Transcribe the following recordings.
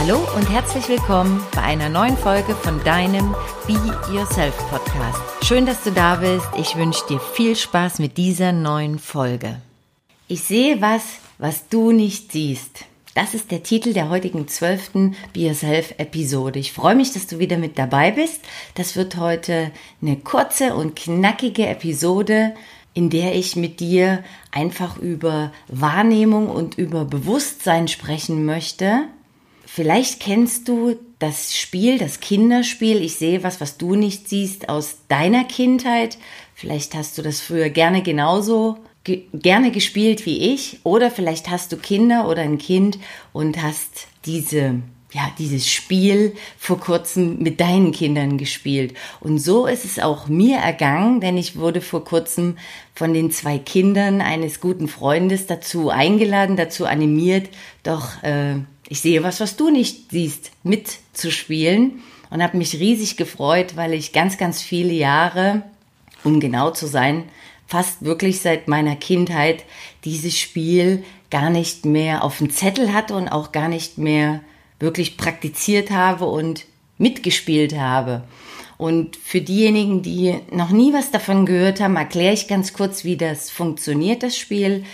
Hallo und herzlich willkommen bei einer neuen Folge von deinem Be Yourself Podcast. Schön, dass du da bist. Ich wünsche dir viel Spaß mit dieser neuen Folge. Ich sehe was, was du nicht siehst. Das ist der Titel der heutigen zwölften Be Yourself Episode. Ich freue mich, dass du wieder mit dabei bist. Das wird heute eine kurze und knackige Episode, in der ich mit dir einfach über Wahrnehmung und über Bewusstsein sprechen möchte Vielleicht kennst du das Spiel, das Kinderspiel. Ich sehe was, was du nicht siehst aus deiner Kindheit. Vielleicht hast du das früher gerne genauso ge gerne gespielt wie ich. Oder vielleicht hast du Kinder oder ein Kind und hast diese ja, dieses Spiel vor kurzem mit deinen Kindern gespielt. Und so ist es auch mir ergangen, denn ich wurde vor kurzem von den zwei Kindern eines guten Freundes dazu eingeladen, dazu animiert, doch äh, ich sehe was, was du nicht siehst, mitzuspielen und habe mich riesig gefreut, weil ich ganz, ganz viele Jahre, um genau zu sein, fast wirklich seit meiner Kindheit dieses Spiel gar nicht mehr auf dem Zettel hatte und auch gar nicht mehr wirklich praktiziert habe und mitgespielt habe. Und für diejenigen, die noch nie was davon gehört haben, erkläre ich ganz kurz, wie das funktioniert, das Spiel.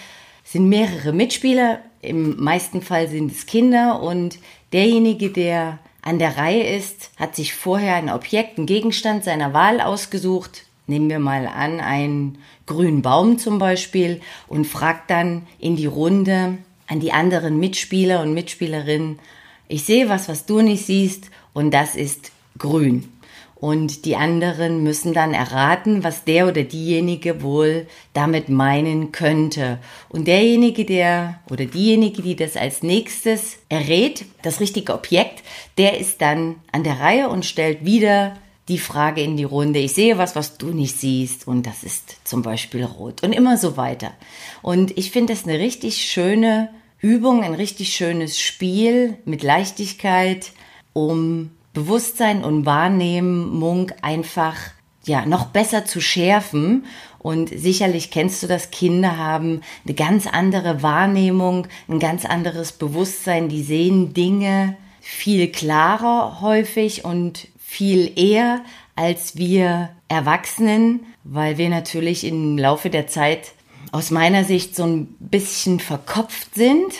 Sind mehrere Mitspieler im meisten Fall sind es Kinder und derjenige, der an der Reihe ist, hat sich vorher ein Objekt, einen Gegenstand seiner Wahl ausgesucht. Nehmen wir mal an, einen grünen Baum zum Beispiel und fragt dann in die Runde an die anderen Mitspieler und Mitspielerinnen, ich sehe was, was du nicht siehst und das ist grün und die anderen müssen dann erraten, was der oder diejenige wohl damit meinen könnte. Und derjenige, der oder diejenige, die das als nächstes errät, das richtige Objekt, der ist dann an der Reihe und stellt wieder die Frage in die Runde. Ich sehe was, was du nicht siehst und das ist zum Beispiel rot und immer so weiter. Und ich finde das eine richtig schöne Übung, ein richtig schönes Spiel mit Leichtigkeit, um Bewusstsein und Wahrnehmung einfach ja noch besser zu schärfen. Und sicherlich kennst du das, Kinder haben eine ganz andere Wahrnehmung, ein ganz anderes Bewusstsein. Die sehen Dinge viel klarer häufig und viel eher als wir Erwachsenen, weil wir natürlich im Laufe der Zeit aus meiner Sicht so ein bisschen verkopft sind.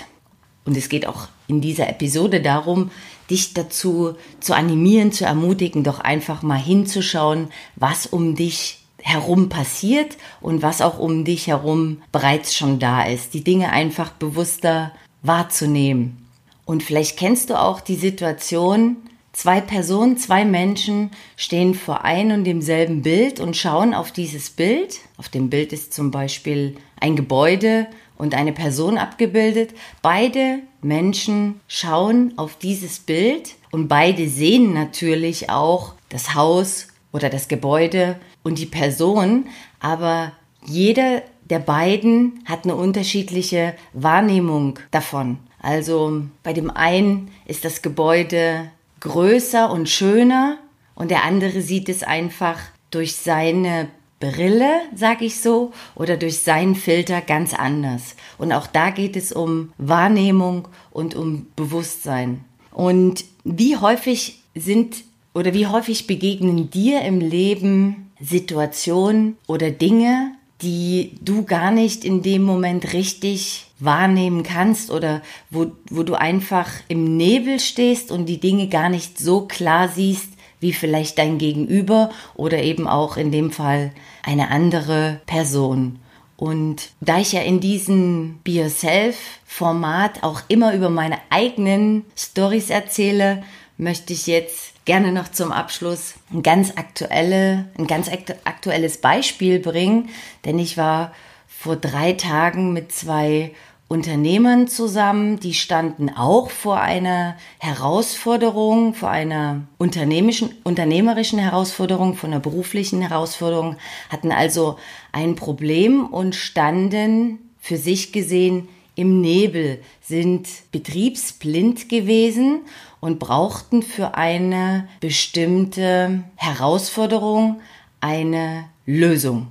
Und es geht auch in dieser Episode darum, dich dazu zu animieren, zu ermutigen, doch einfach mal hinzuschauen, was um dich herum passiert und was auch um dich herum bereits schon da ist. Die Dinge einfach bewusster wahrzunehmen. Und vielleicht kennst du auch die Situation, zwei Personen, zwei Menschen stehen vor ein und demselben Bild und schauen auf dieses Bild. Auf dem Bild ist zum Beispiel ein Gebäude und eine Person abgebildet. Beide Menschen schauen auf dieses Bild und beide sehen natürlich auch das Haus oder das Gebäude und die Person, aber jeder der beiden hat eine unterschiedliche Wahrnehmung davon. Also bei dem einen ist das Gebäude größer und schöner und der andere sieht es einfach durch seine Brille, sag ich so, oder durch seinen Filter ganz anders. Und auch da geht es um Wahrnehmung und um Bewusstsein. Und wie häufig sind oder wie häufig begegnen dir im Leben Situationen oder Dinge, die du gar nicht in dem Moment richtig wahrnehmen kannst oder wo, wo du einfach im Nebel stehst und die Dinge gar nicht so klar siehst, wie vielleicht dein Gegenüber oder eben auch in dem Fall eine andere Person. Und da ich ja in diesem Be Yourself Format auch immer über meine eigenen Stories erzähle, möchte ich jetzt gerne noch zum Abschluss ein ganz aktuelle, ein ganz aktuelles Beispiel bringen, denn ich war vor drei Tagen mit zwei Unternehmern zusammen, die standen auch vor einer Herausforderung, vor einer unternehmerischen Herausforderung, vor einer beruflichen Herausforderung, hatten also ein Problem und standen für sich gesehen im Nebel, sind betriebsblind gewesen und brauchten für eine bestimmte Herausforderung eine Lösung.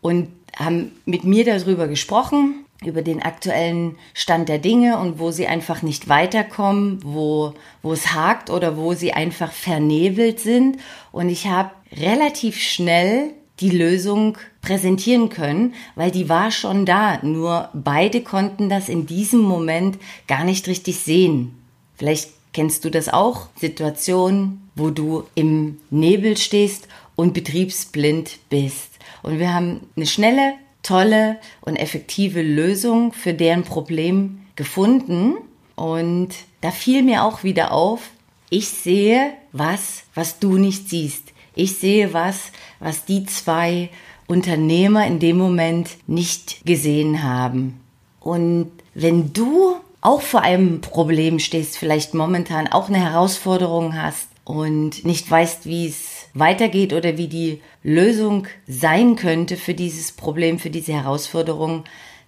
Und haben mit mir darüber gesprochen, über den aktuellen Stand der Dinge und wo sie einfach nicht weiterkommen, wo, wo es hakt oder wo sie einfach vernebelt sind. Und ich habe relativ schnell die Lösung präsentieren können, weil die war schon da. Nur beide konnten das in diesem Moment gar nicht richtig sehen. Vielleicht kennst du das auch, Situationen, wo du im Nebel stehst und betriebsblind bist. Und wir haben eine schnelle, tolle und effektive Lösung für deren Problem gefunden. Und da fiel mir auch wieder auf, ich sehe was, was du nicht siehst. Ich sehe was, was die zwei Unternehmer in dem Moment nicht gesehen haben. Und wenn du auch vor einem Problem stehst, vielleicht momentan auch eine Herausforderung hast und nicht weißt, wie es weitergeht oder wie die Lösung sein könnte für dieses Problem, für diese Herausforderung,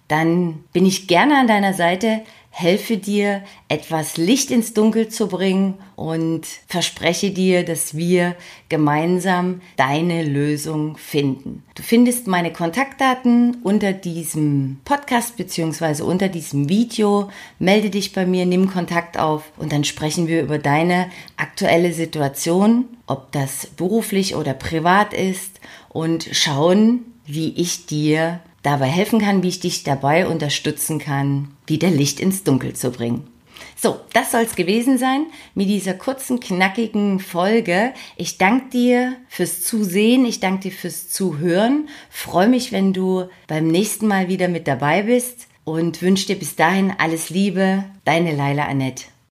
dann bin ich gerne an deiner Seite helfe dir, etwas Licht ins Dunkel zu bringen und verspreche dir, dass wir gemeinsam deine Lösung finden. Du findest meine Kontaktdaten unter diesem Podcast beziehungsweise unter diesem Video. Melde dich bei mir, nimm Kontakt auf und dann sprechen wir über deine aktuelle Situation, ob das beruflich oder privat ist und schauen, wie ich dir dabei helfen kann, wie ich dich dabei unterstützen kann, wieder Licht ins Dunkel zu bringen. So, das soll's gewesen sein mit dieser kurzen, knackigen Folge. Ich danke dir fürs Zusehen, ich danke dir fürs Zuhören. Freue mich, wenn du beim nächsten Mal wieder mit dabei bist und wünsche dir bis dahin alles Liebe. Deine Leila Annette.